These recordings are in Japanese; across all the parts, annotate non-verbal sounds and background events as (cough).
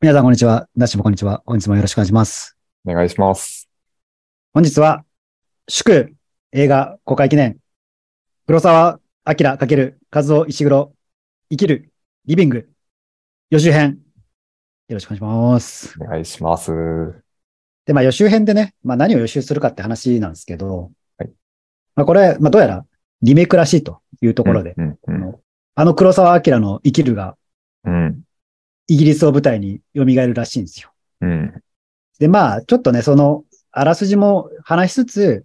皆さん、こんにちは。ダッシュもこんにちは。本日もよろしくお願いします。お願いします。本日は、祝映画公開記念、黒沢明×和夫石黒、生きる、リビング、予習編。よろしくお願いします。お願いします。で、まあ予習編でね、まあ何を予習するかって話なんですけど、はいまあこれ、まあどうやらリメイクらしいというところで、うん、うん、あのあの黒沢明の生きるがうん、イギリスを舞台に蘇るらしいんですよ。うん、で、まあ、ちょっとね、その、あらすじも話しつつ、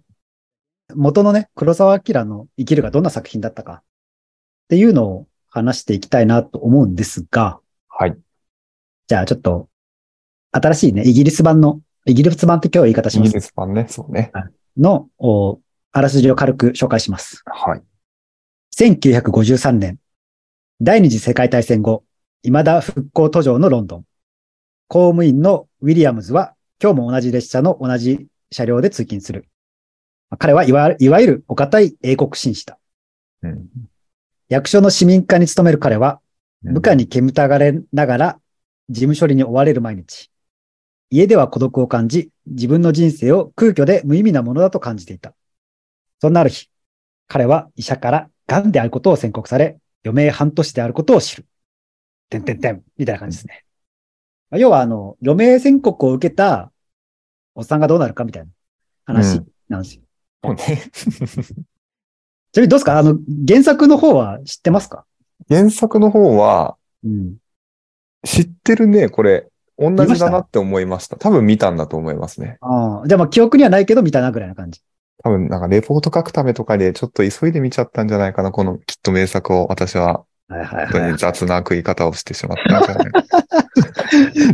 元のね、黒沢明の生きるがどんな作品だったかっていうのを話していきたいなと思うんですが、はい。じゃあちょっと、新しいね、イギリス版の、イギリス版って今日は言い方しイギます。リス版ね、そうね。の、おあらすじを軽く紹介します。はい。1953年、第二次世界大戦後、未だ復興途上のロンドン。公務員のウィリアムズは、今日も同じ列車の同じ車両で通勤する。彼はいわいわゆるお堅い英国紳士だ。うん、役所の市民課に勤める彼は、部下に、に煙たがれながら事務処理に追われる毎日。家では孤独を感じ、自分の人生を空虚で無意味なものだと感じていた。そんなある日、彼は医者から癌であることを宣告され、余命半年であることを知る。てんてんてん、みたいな感じですね。まあ要は、あの、余命宣告を受けたおっさんがどうなるかみたいな話なんですよ。そうね。ちなみにどうですか？あの、原作の方は知ってますか？原作の方は、うん。知ってるね、これ。同じだなって思いました。多分見たんだと思いますね。ああ。じゃあまあ記憶にはないけど見たなぐらいな感じ。多分なんかレポート書くためとかでちょっと急いで見ちゃったんじゃないかな。このきっと名作を私ははいはい本当に雑な食い方をしてしまったんじゃない？か。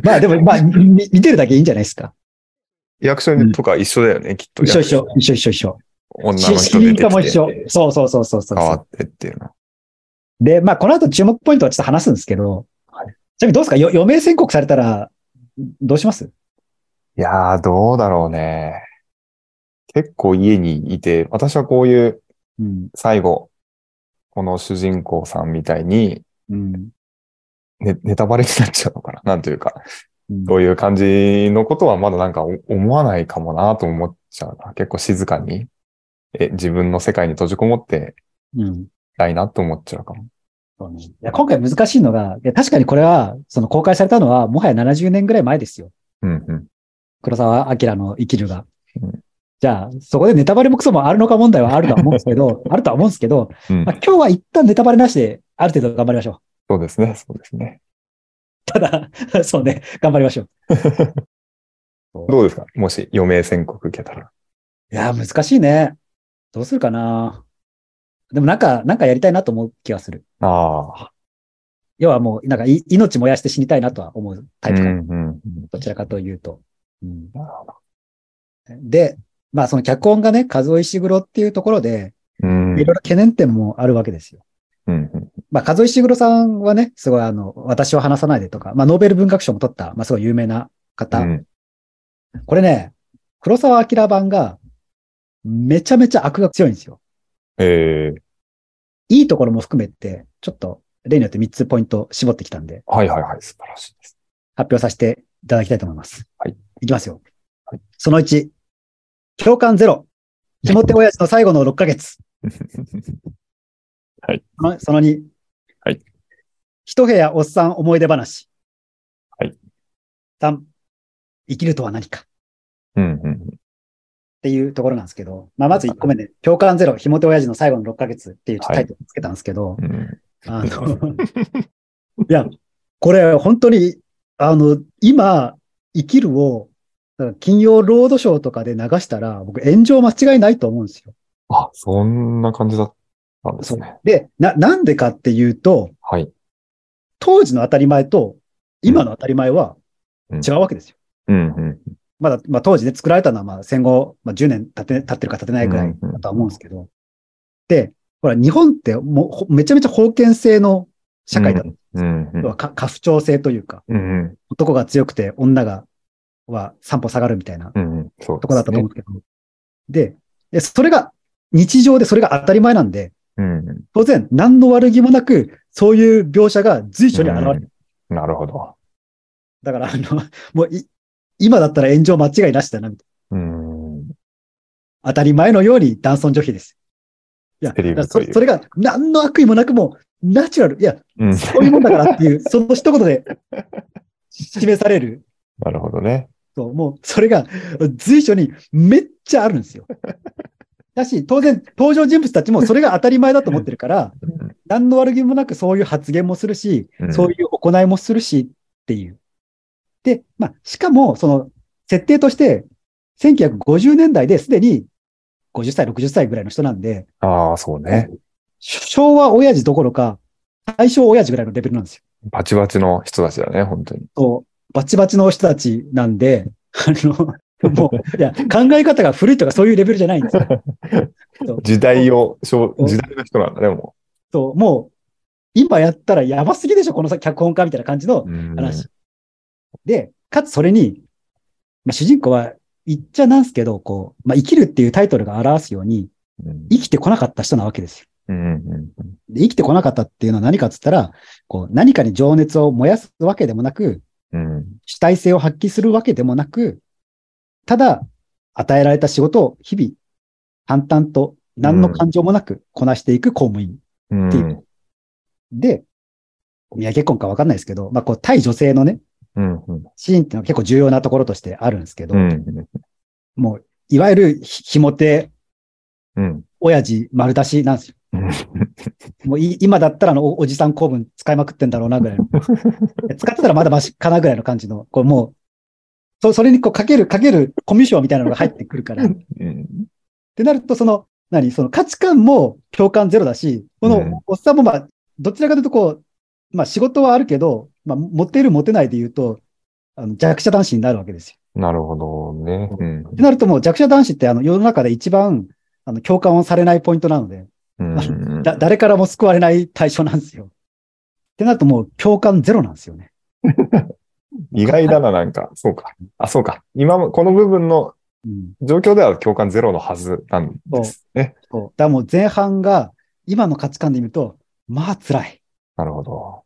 (laughs) まあでも、まあ、み見てるだけいいんじゃないですか。役所とか一緒だよね、きっと。一緒一緒、一緒一緒一緒。女の人出ても一緒て。そうそうそうそうそう変わってっていうの。で、まあこの後注目ポイントはちょっと話すんですけど、はいちなみにどうですか？よ余命宣告されたら、どうします？いやー、どうだろうね。結構家にいて、私はこういううん。最後、この主人公さんみたいに、うん。ね、ネタバレになっちゃうのかな？(laughs) なんというか、うんそういう感じのことはまだなんかお思わないかもなと思っちゃうな。結構静かに、え、自分の世界に閉じこもってうん。たいなと思っちゃうかも。そうねいや今回難しいのが、いや確かにこれは、その公開されたのは、もはや70年ぐらい前ですよ。うんうん。黒沢明の生きるがうん。じゃあ、そこでネタバレもクソもあるのか問題はあるとは思うんですけど、(laughs) あるとは思うんですけど、うんまあ、今日は一旦ネタバレなしで、ある程度頑張りましょう。そうですね、そうですね。ただ、(laughs) そうね、頑張りましょう。(laughs) どうですか？もし余命宣告受けたら。いや、難しいね。どうするかな。でもなんか、なんかやりたいなと思う気がする。ああ。要はもう、なんかい命燃やして死にたいなとは思うタイプかな。うんうんどちらかというと。うんで、まあその脚本がね、和夫石黒っていうところで、うん。いろいろ懸念点もあるわけですよ。うんうんまあ、和夫石黒さんはね、すごいあの、私を話さないでとか、まあ、ノーベル文学賞も取った、まあ、すごい有名な方。うんこれね、黒沢明版が、めちゃめちゃ悪が強いんですよ。ええいいところも含めて、ちょっと例によって3つポイント絞ってきたんで、はいはいはい、素晴らしいです。発表させていただきたいと思います。はい。いきますよ。はいその1、共感ゼロ。ひも手親父の最後の6ヶ月。(laughs) はい。そのその2、はい。一部屋おっさん思い出話。はい。3、生きるとは何か。うんうんっていうところなんですけど、まあ、まず1個目で、共感ゼロ、ひも手親父の最後の6ヶ月っていうタイトルつけたんですけど、うんうんあの、(laughs) いや、これ本当に、あの、今、生きるを、だから金曜ロードショーとかで流したら、僕炎上間違いないと思うんですよ。あ、そんな感じだったんですね。で、な、なんでかっていうと、はい。当時の当たり前と、今の当たり前はうん違うわけですよ。うんうんまだ、まあ当時ね、作られたのはまあ戦後、まあ10年経って、経ってるか経ってないぐらいだとは思うんですけど。で、ほら、日本ってもうほめちゃめちゃ封建制の社会だ。うんうん要はか家父長制というか、うんうん男が強くて女が、は三歩下がるみたいなうんうんそうとこだったと思うんですけど。で、でそれが日常でそれが当たり前なんで、うん当然何の悪気もなく、そういう描写が随所に現れる。うんなるほど。だから、あの、もうい、今だったら炎上間違いなしだな、みたいな。うん。当たり前のように男尊女卑です。いや、いうそそれが何の悪意もなくもう、ナチュラル。いや、うん。そういうもんだからっていう、その一言で示される。(laughs) なるほどね。そう、もう、それが随所にめっちゃあるんですよ。(laughs) だし、当然、登場人物たちもそれが当たり前だと思ってるから、うん何の悪気もなくそういう発言もするし、うんそういう行いもするしっていう。で、まあ、しかも、その、設定として、1950年代ですでに50歳、60歳ぐらいの人なんで、ああ、そうね。昭和親父どころか、大正親父ぐらいのレベルなんですよ。バチバチの人たちだね、本当に。そう、バチバチの人たちなんで、あの、もう、いや、考え方が古いとかそういうレベルじゃないんですよ。時代を、時代の人なんだね、もそう、もう、今やったらやばすぎでしょ、このさ脚本家みたいな感じの話。で、かつそれに、まあ、主人公は言っちゃなんすけど、こう、まあ、生きるっていうタイトルが表すように、うん生きてこなかった人なわけですよ。で生きてこなかったっていうのは何かっつったら、こう、何かに情熱を燃やすわけでもなく、うん主体性を発揮するわけでもなく、ただ、与えられた仕事を日々、淡々と何の感情もなくこなしていく公務員。うんっていう。で、宮結婚かわかんないですけど、まあ、こう、対女性のね、うんうん。シーンっていうのは結構重要なところとしてあるんですけど、うん。もう、いわゆるひひも手、うん。親父丸出しなんですよ。うんもうい今だったらあのおおじさん公文使いまくってんだろうなぐらいの。(laughs) 使ってたらまだマシかなぐらいの感じの、こうもう、そそれにこうかける、かけるコミュ障みたいなのが入ってくるから。っうんてなると、その、何？その価値観も共感ゼロだし、こうんのおっさんもまあ、どちらかというとこう、まあ仕事はあるけど、まあ持っている持てないで言うと、あの弱者男子になるわけですよ。なるほどね。うんってなるともう弱者男子ってあの世の中で一番あの共感をされないポイントなので、うんだ (laughs) 誰からも救われない対象なんですよ。ってなるともう共感ゼロなんですよね。(laughs) 意外だな、なんか。そうか。あ、そうか。今も、この部分のうん。状況では共感ゼロのはずなんですね。そう。だからもう前半が今の価値観で見ると、まあ辛い。なるほど。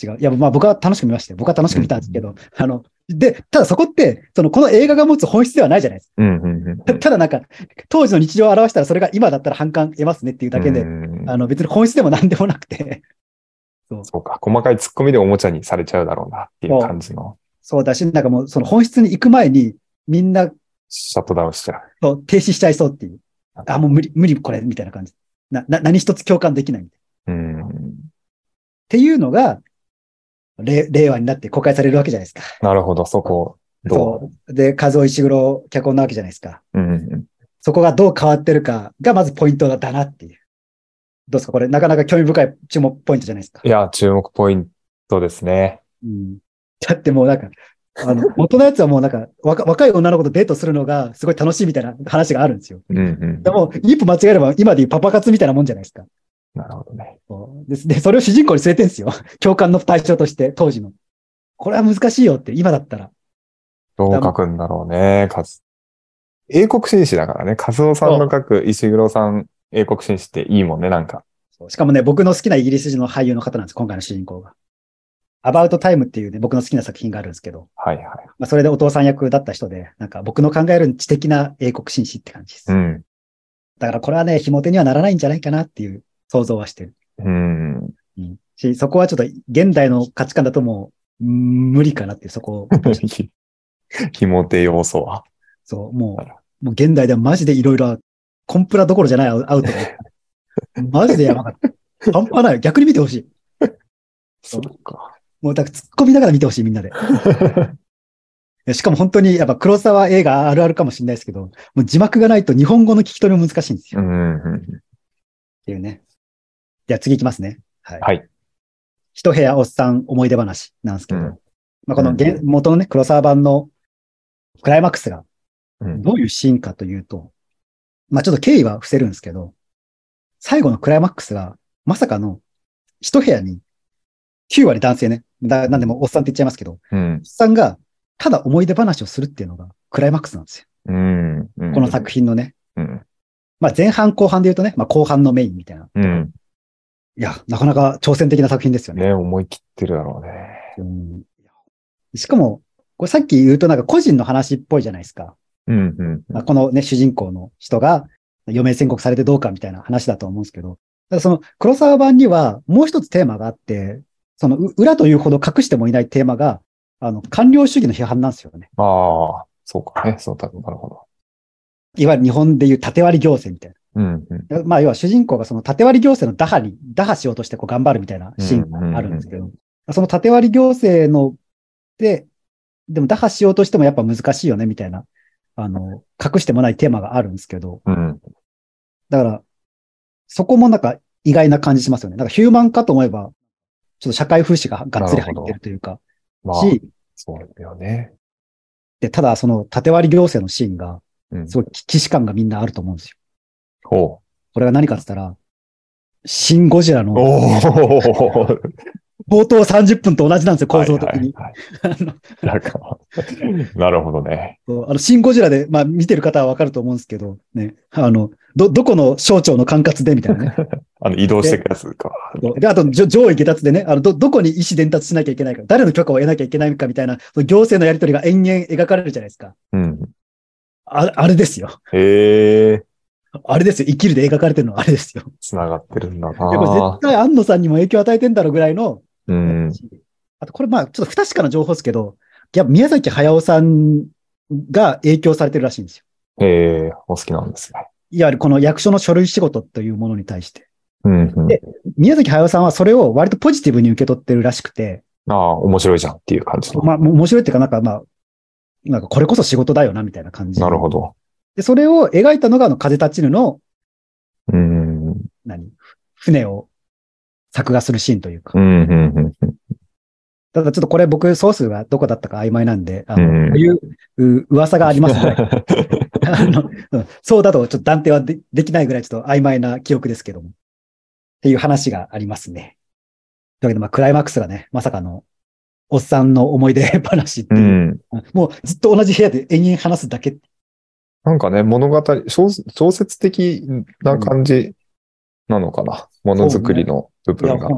違う。いや、まあ僕は楽しく見ましたよ。僕は楽しく見たんですけど、あの、で、ただそこって、その、この映画が持つ本質ではないじゃないですか。たただなんか、当時の日常を表したらそれが今だったら反感得ますねっていうだけで、うんあの別に本質でも何でもなくて、(laughs) そうか。細かい突っ込みでおもちゃにされちゃうだろうなっていう感じのそうだし、なんかもうその本質に行く前にみんなシャットダウンしちゃう。と停止しちゃいそうっていう。あ、もう無理、無理これ、みたいな感じ。な、な、何一つ共感できないみたいな。っうん。ていうのが、れ令和になって公開されるわけじゃないですか。なるほど、そこ。どそう。で、和尾石黒脚本なわけじゃないですか。ううんうん。そこがどう変わってるかがまずポイントだなっていう。どうですか？これなかなか興味深い注目ポイントじゃないですかい。や、注目ポイントですね。うん。だってもうなんか、あの、(laughs) 元のやつはもうなんか、若若い女の子とデートするのがすごい楽しいみたいな話があるんですよ。うんうん。でも、一歩間違えれば今でいうパパ活みたいなもんじゃないですか。なるほどね。です。で、それを主人公に据えてんですよ。(laughs) 共感の対象として、当時の。これは難しいよって、今だったら。どう書くんだろうね。英国紳士だからね。和夫さんの書く石黒さん、英国紳士っていいもんね、なんか。しかもね、僕の好きなイギリス人の俳優の方なんです、今回の主人公が。アバウトタイムっていうね、僕の好きな作品があるんですけど、はいはい。まあ、それでお父さん役だった人で、なんか僕の考える知的な英国紳士って感じです。うん。だからこれはね、紐手にはならないんじゃないかなっていう想像はしてる。うん。うん。し、そこはちょっと現代の価値観だともう、うん無理かなっていう、そこを。(laughs) ひも手要素は。そう、もう、もう現代ではマジでいろいろ、コンプラどころじゃないアウトで。マジでやばかった。半端ないよ。逆に見てほしい。そうか。もうだから突っ込みながら見てほしい、みんなで。(laughs) しかも本当に、やっぱ黒沢映画あるあるかもしれないですけど、もう字幕がないと日本語の聞き取りも難しいんですよ。っうんうん。ていうね。じゃあ次行きますね。はい。はい。一部屋おっさん思い出話なんですけど、うんまあこの原元のね、黒沢版のクライマックスがうんどういうシーンかというと、まあちょっと経緯は伏せるんですけど、最後のクライマックスが、まさかの一部屋に9割男性ね。だなんでもおっさんって言っちゃいますけど、うんおっさんがただ思い出話をするっていうのがクライマックスなんですよ。うん。うん。この作品のね。うん。まあ前半後半で言うとね、まあ後半のメインみたいな。うん。いや、なかなか挑戦的な作品ですよね。ね、思い切ってるだろうね。うんいしかも、これさっき言うとなんか個人の話っぽいじゃないですか。うんうんまあこのね、主人公の人が余命宣告されてどうかみたいな話だと思うんですけど、ただその黒沢版にはもう一つテーマがあって、そのう裏というほど隠してもいないテーマが、あの、官僚主義の批判なんですよね。ああ、そうかね。そうだ、なるほど。いわゆる日本でいう縦割り行政みたいうんうん。な。まあ、要は主人公がその縦割り行政の打破に、打破しようとしてこう頑張るみたいなシーンがあるんですけど、その縦割り行政の、で、でも打破しようとしてもやっぱ難しいよねみたいな、あの、隠してもないテーマがあるんですけど、うん。だから、そこもなんか意外な感じしますよね。なんかヒューマンかと思えば、ちょっと社会風刺ががっつり入ってるというか、まあ、し、そうだよね。で、ただその縦割り行政のシーンが、うん。すごい既視感がみんなあると思うんですよ。ほこれが何かって言ったら、シン・ゴジラう。の。冒頭30分と同じなんですよ、構造的に。(laughs) なんか、なるほどね。あの、シン・ゴジラで、まあ見てる方はわかると思うんですけど、ね、あの、ど、どこの省庁の管轄でみたいなね。(laughs) あの、移動していくやつか。で、あと、上位下達でね、あの、ど、どこに意思伝達しなきゃいけないか、誰の許可を得なきゃいけないかみたいな、行政のやり取りが延々描かれるじゃないですか。うん。ああれですよ。へえ、あれですよ。生きるで描かれてるのはあれですよ。繋がってるんだいやこれ絶な。対安野さんにも影響を与えてんだろうぐらいの、うん。あと、これまあ、ちょっと不確かな情報ですけど、いや、宮崎駿さんが影響されてるらしいんですよ。へえ、お好きなんですね。いわゆるこの役所の書類仕事というものに対して。うん、うん。で宮崎駿さんはそれを割とポジティブに受け取ってるらしくて、ああ、面白いじゃんっていう感じの。まあ、面白いっていうか、なんかまあ、なんかこれこそ仕事だよな、みたいな感じ。なるほど。で、それを描いたのが、あの、風立ちぬの、うん。何？船を作画するシーンというか。うん、うん、うん。ただちょっとこれ僕、ソースがどこだったか曖昧なんで、あの、うんこういうう噂がありますので、(laughs) あの、うんそうだとちょっと断定はでできないぐらいちょっと曖昧な記憶ですけども。っていう話がありますね。というわけで、まあ、クライマックスがね、まさかの、おっさんの思い出話ってういう、ん。もうずっと同じ部屋で延々話すだけ。なんかね、物語、小小説的な感じなのかな。ものづくりの部分が。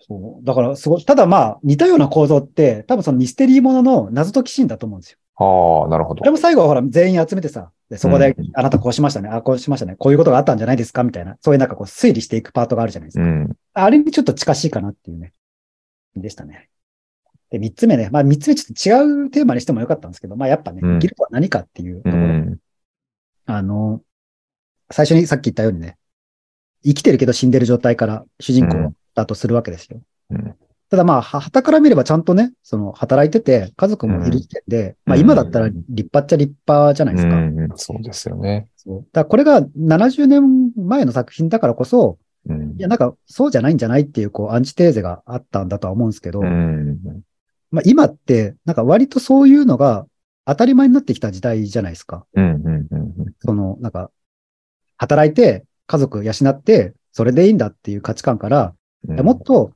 そう。だから、すごい、ただまあ、似たような構造って、多分そのミステリーものの謎解きシーンだと思うんですよ。ああ、なるほどあれ。も最後はほら、全員集めてさ、でそこでうん、あなたこうしましたね、あこうしましたね、こういうことがあったんじゃないですかみたいな、そういうなんかこう推理していくパートがあるじゃないですか。うん。あれにちょっと近しいかなっていうね、でしたね。で、三つ目ね。まあ三つ目ちょっと違うテーマにしてもよかったんですけど、まあやっぱね、うんギルとは何かっていうところ。うん。あの、最初にさっき言ったようにね、生きてるけど死んでる状態から主人公うんだとするわけですよ。うんただまあ、は、旗から見ればちゃんとね、その、働いてて、家族もいる時点で、まあ今だったら立派っちゃ立派じゃないですか。うん、そうですよね。そうだこれが70年前の作品だからこそ、うんいや、なんか、そうじゃないんじゃないっていう、こう、アンチテーゼがあったんだとは思うんですけど、うん。まあ今って、なんか割とそういうのが当たり前になってきた時代じゃないですか。うん、うん、うん。その、なんか、働いて、家族養って、それでいいんだっていう価値観から、うんもっと、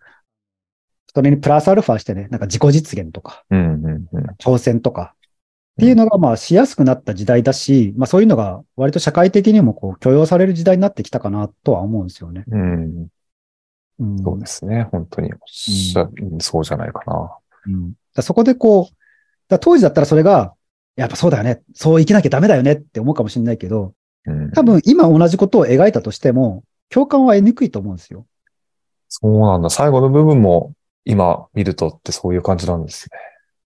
それにプラスアルファしてね、なんか自己実現とか、うん、うん、うん。挑戦とか、っていうのがまあしやすくなった時代だし、まあそういうのが割と社会的にもこう許容される時代になってきたかなとは思うんですよね。うん、うん、そうですね。本当におっしゃ、そうじゃないかな。うん、そこでこう、当時だったらそれが、やっぱそうだよね。そう生きなきゃダメだよねって思うかもしれないけど、うん、多分今同じことを描いたとしても、共感は得にくいと思うんですよ。そうなんだ。最後の部分も今見るとってそういう感じなんですね。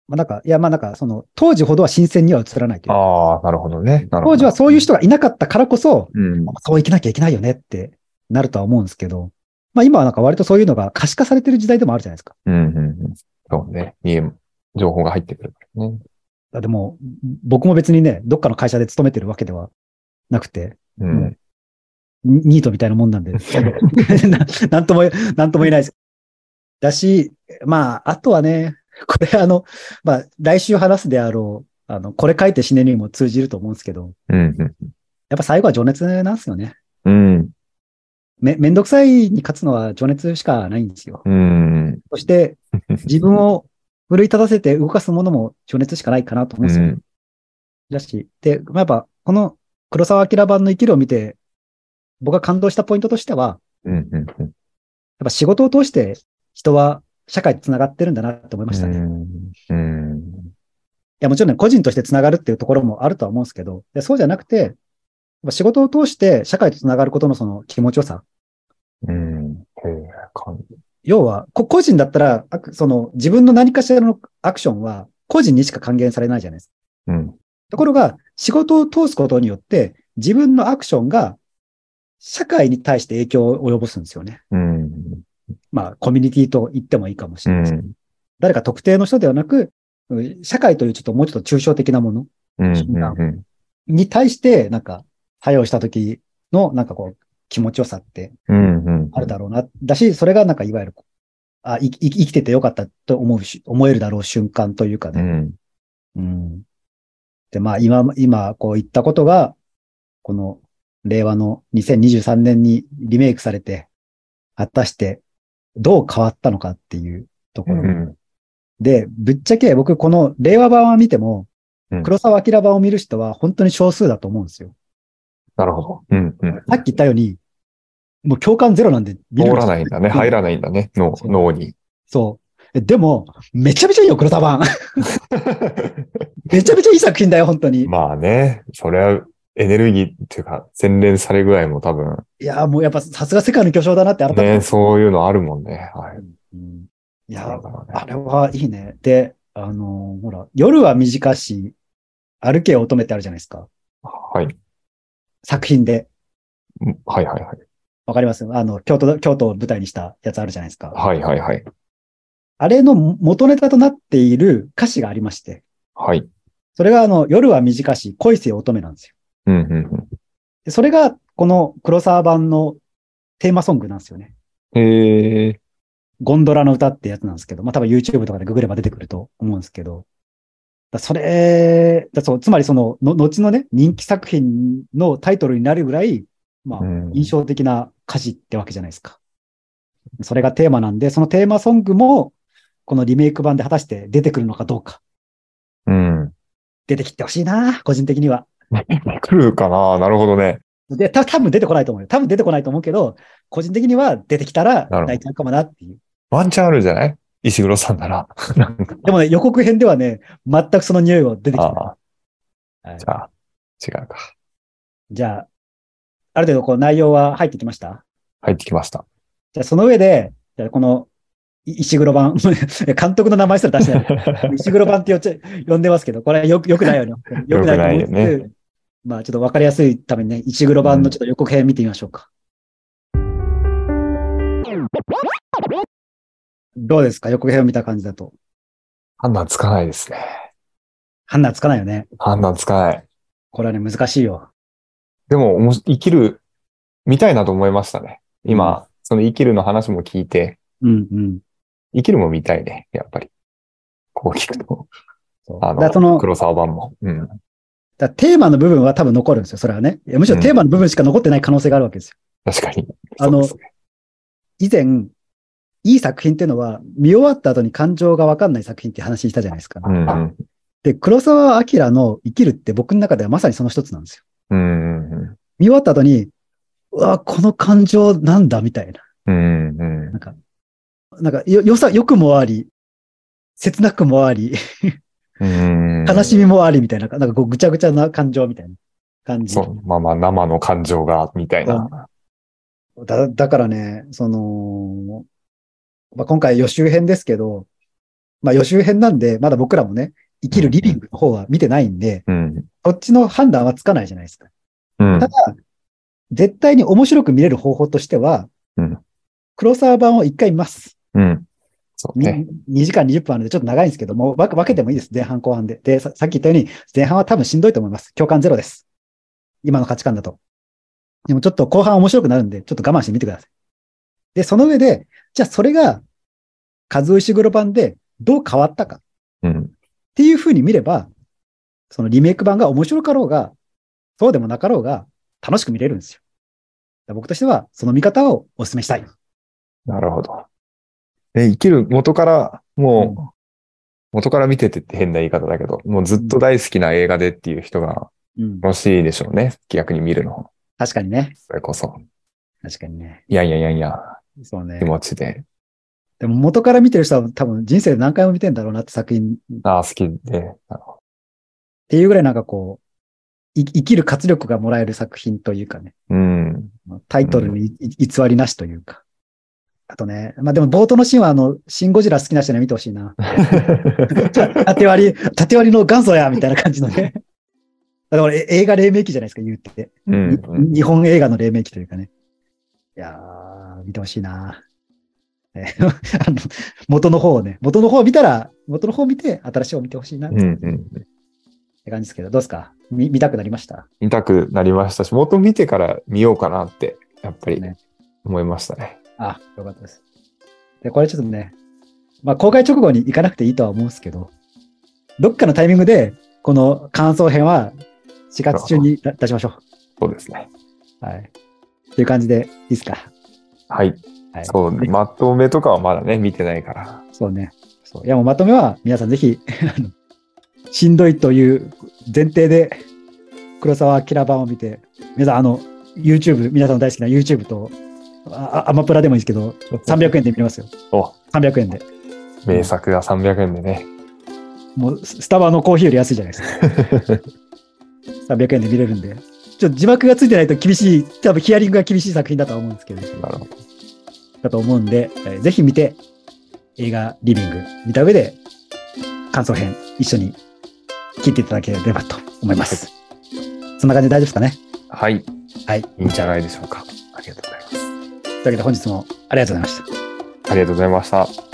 まあなんか、いやまあなんかその、当時ほどは新鮮には映らないというか。ああ、なるほどね。ど。当時はそういう人がいなかったからこそ、うん。そう生きなきゃいけないよねってなるとは思うんですけど、まあ今はなんか割とそういうのが可視化されてる時代でもあるじゃないですか。うん、うん、うん。そうね。見え、情報が入ってくるからね。だってもう、僕も別にね、どっかの会社で勤めてるわけではなくて、うん。ニニートみたいなもんなんで、な (laughs) なんとも、なんとも言えないです。だし、まあ、あとはね、これあの、まあ、来週話すであろう、あの、これ書いて死ねにも通じると思うんですけど、うん、うん。やっぱ最後は情熱なんですよね。うん。め、めんどくさいに勝つのは情熱しかないんですよ。うん。そして、自分を奮い立たせて動かすものも情熱しかないかなと思うんですよ。うんだし、で、まあ、やっぱ、この黒沢明版の生きるを見て、僕が感動したポイントとしては、うん、うん。やっぱ仕事を通して人は社会と繋がってるんだなって思いましたね。うん。うん。や、もちろんね、個人として繋がるっていうところもあるとは思うんですけど、でそうじゃなくて、やっぱ仕事を通して社会と繋がることのその気持ちよさ。うん。へえ、感じ。要は、こ個人だったら、その自分の何かしらのアクションは個人にしか還元されないじゃないですか。うん。ところが、仕事を通すことによって、自分のアクションが社会に対して影響を及ぼすんですよね。うん。まあ、コミュニティと言ってもいいかもしうれないです。ん。誰か特定の人ではなく、うん社会というちょっともうちょっと抽象的なものうん。に対して、なんか、作用した時の、なんかこう、気持ちよさってうん。うん。あるだろうな。だし、それがなんかいわゆる、あ、い生き生きててよかったと思うし、思えるだろう瞬間というかね。うん。うん。で、まあ今、今、こう言ったことが、この令和の2023年にリメイクされて、果たしてどう変わったのかっていうところ。うん。で、ぶっちゃけ僕この令和版は見てもうん、黒沢明版を見る人は本当に少数だと思うんですよ。なるほど。うん。うん。さっき言ったように、もう共感ゼロなんで見通るらないんだね。入らないんだね。脳、に。そう。えでも、めちゃめちゃいいよ、黒沢版。(laughs) めちゃめちゃいい作品だよ、本当に。まあね、それはエネルギーっていうか、洗練され具合も多分、いや、もうやっぱさすが世界の巨匠だなって改めて。ね、そういうのあるもんね。はい。うんいなやねあれはいいね。で、あのーほら、夜は短し、歩け乙女ってあるじゃないですか。はい。作品で。うんはいはいはい。わかります？あの、京都、京都を舞台にしたやつあるじゃないですか。はいはいはい。あれの元ネタとなっている歌詞がありまして、はい。それがあの、夜は短し、恋せよ乙女なんですよ。うんうんでそれが、この黒沢版のテーマソングなんですよね。うん。へえ。ゴンドラの歌ってやつなんですけど、まあ多分 YouTube とかでググれば出てくると思うんですけど、だそれ、だそう、つまりその、の、後のね、人気作品のタイトルになるぐらい、まあ、うん印象的な歌詞ってわけじゃないですか。それがテーマなんで、そのテーマソングも、このリメイク版で果たして出てくるのかどうか。うん。出てきてほしいな、個人的には。来るかな？なるほどね。で、た多分出てこないと思うよ。多分出てこないと思うけど、個人的には出てきたら泣いちゃうかもなっていう。ワンチャンあるんじゃない？石黒さんなら。(laughs) でもね、予告編ではね、全くその匂いは出てきてない。じゃあ、違うか。じゃあ、ある程度こう内容は入ってきました？入ってきました。じゃあその上で、じゃあこのい石黒版、(laughs) 監督の名前すら出してない。(laughs) 石黒版って呼っちゃ呼んでますけど、これはよく、よくないよね。よくないよくないよまあちょっとわかりやすいためにね、石黒版のちょっと予告編見てみましょうか。どうですか？予告編を見た感じだと。判断つかないですね。判断つかないよね。判断つかない。これはね、難しいよ。でも、おもし生きる、見たいなと思いましたね。今、その生きるの話も聞いて、うんうん。生きるも見たいね。やっぱり。こう聞くと。そうあの、その、黒沢版も。うん。だテーマの部分は多分残るんですよ、それはね。むしろテーマの部分しか残ってない可能性があるわけですよ。確かに。あの以前、いい作品っていうのは、見終わった後に感情がわかんない作品って話したじゃないですか。うんうん。で、黒沢明の生きるって僕の中ではまさにその一つなんですよ。うんうん見終わった後に、うわ、この感情なんだみたいな。うん。うんうんなんか、なんか、よ、良さ、良くもあり、切なくもあり、うん。悲しみもありみたいな、なんかこうぐちゃぐちゃな感情みたいな感じ。そう。まあまあ、生の感情が、みたいな。だ、だからね、その、まあ、今回予習編ですけど、まあ予習編なんで、まだ僕らもね、生きるリビングの方は見てないんで、うん。そっちの判断はつかないじゃないですか。うんた。だ、絶対に面白く見れる方法としては、うん黒沢版を一回見ます。うん。そうにね。2時間20分あるのでちょっと長いんですけども、分け分けてもいいです。前半後半で。で、ささっき言ったように、前半は多分しんどいと思います。共感ゼロです。今の価値観だと。でもちょっと後半面白くなるんで、ちょっと我慢してみてください。で、その上で、じゃあそれが、和尾石黒版でどう変わったかっうん。ていう風に見れば、そのリメイク版が面白かろうが、そうでもなかろうが、楽しく見れるんですよ。僕としては、その見方をお勧めしたい。なるほど。え、生きる元から、もう、元から見ててって変な言い方だけど、もうずっと大好きな映画でっていう人がうん。楽しいでしょうね。逆に見るの。確かにね。それこそ。確かにね。いやいやいやいや、そうね気。持ちで。でも元から見てる人は多分人生で何回も見てんだろうなって作品。ああ、好きで。っていうぐらいなんかこう、い生きる活力がもらえる作品というかね、うん。タイトルにい偽りなしというか。あとね、まあでも冒頭のシーンはあの、シンゴジラ好きな人には見てほしいな。(laughs) 縦割り、縦割りの元祖やみたいな感じのね。だからえ映画黎明期じゃないですか、言って。うん。うん日本映画の黎明期というかね。いやー、見てほしいな。えー (laughs) あの元の方をね、元の方を見たら、元の方を見て、新しい方を見てほしいなっうんうん。て感じですけど、どうですか？見見たくなりました？見たくなりましたし、元見てから見ようかなって、やっぱりね思いましたね。あ、よかったです。で、これちょっとね、まあ公開直後に行かなくていいとは思うんですけど、どっかのタイミングで、この感想編は4月中に出出しましょそうですね。う。はい。っていう感じでいいですか？はい。はい。そう、でまとめとかはまだね、見てないから。そうね。そう。いや、もうまとめは皆さんぜひ、(laughs) しんどいという前提で、黒沢明版を見て、皆さん、あの、YouTube、皆さんの大好きな YouTube と、ああアマプラでもいいですけど、300円で見れますよ。お、300円で。名作が300円でね。もう、ススタバのコーヒーより安いじゃないですか。(laughs) 300円で見れるんで。ちょっと字幕がついてないと厳しい、多分ヒアリングが厳しい作品だとは思うんですけど、なるほど。だと思うんで、えーぜひ見て、映画リビング見た上で、感想編一緒に聞いていただければと思います。そんな感じで大丈夫ですかね？はい。はい。いいんじゃないでしょうか。ありがとうございます。というわけで本日もありがとうございました。ありがとうございました。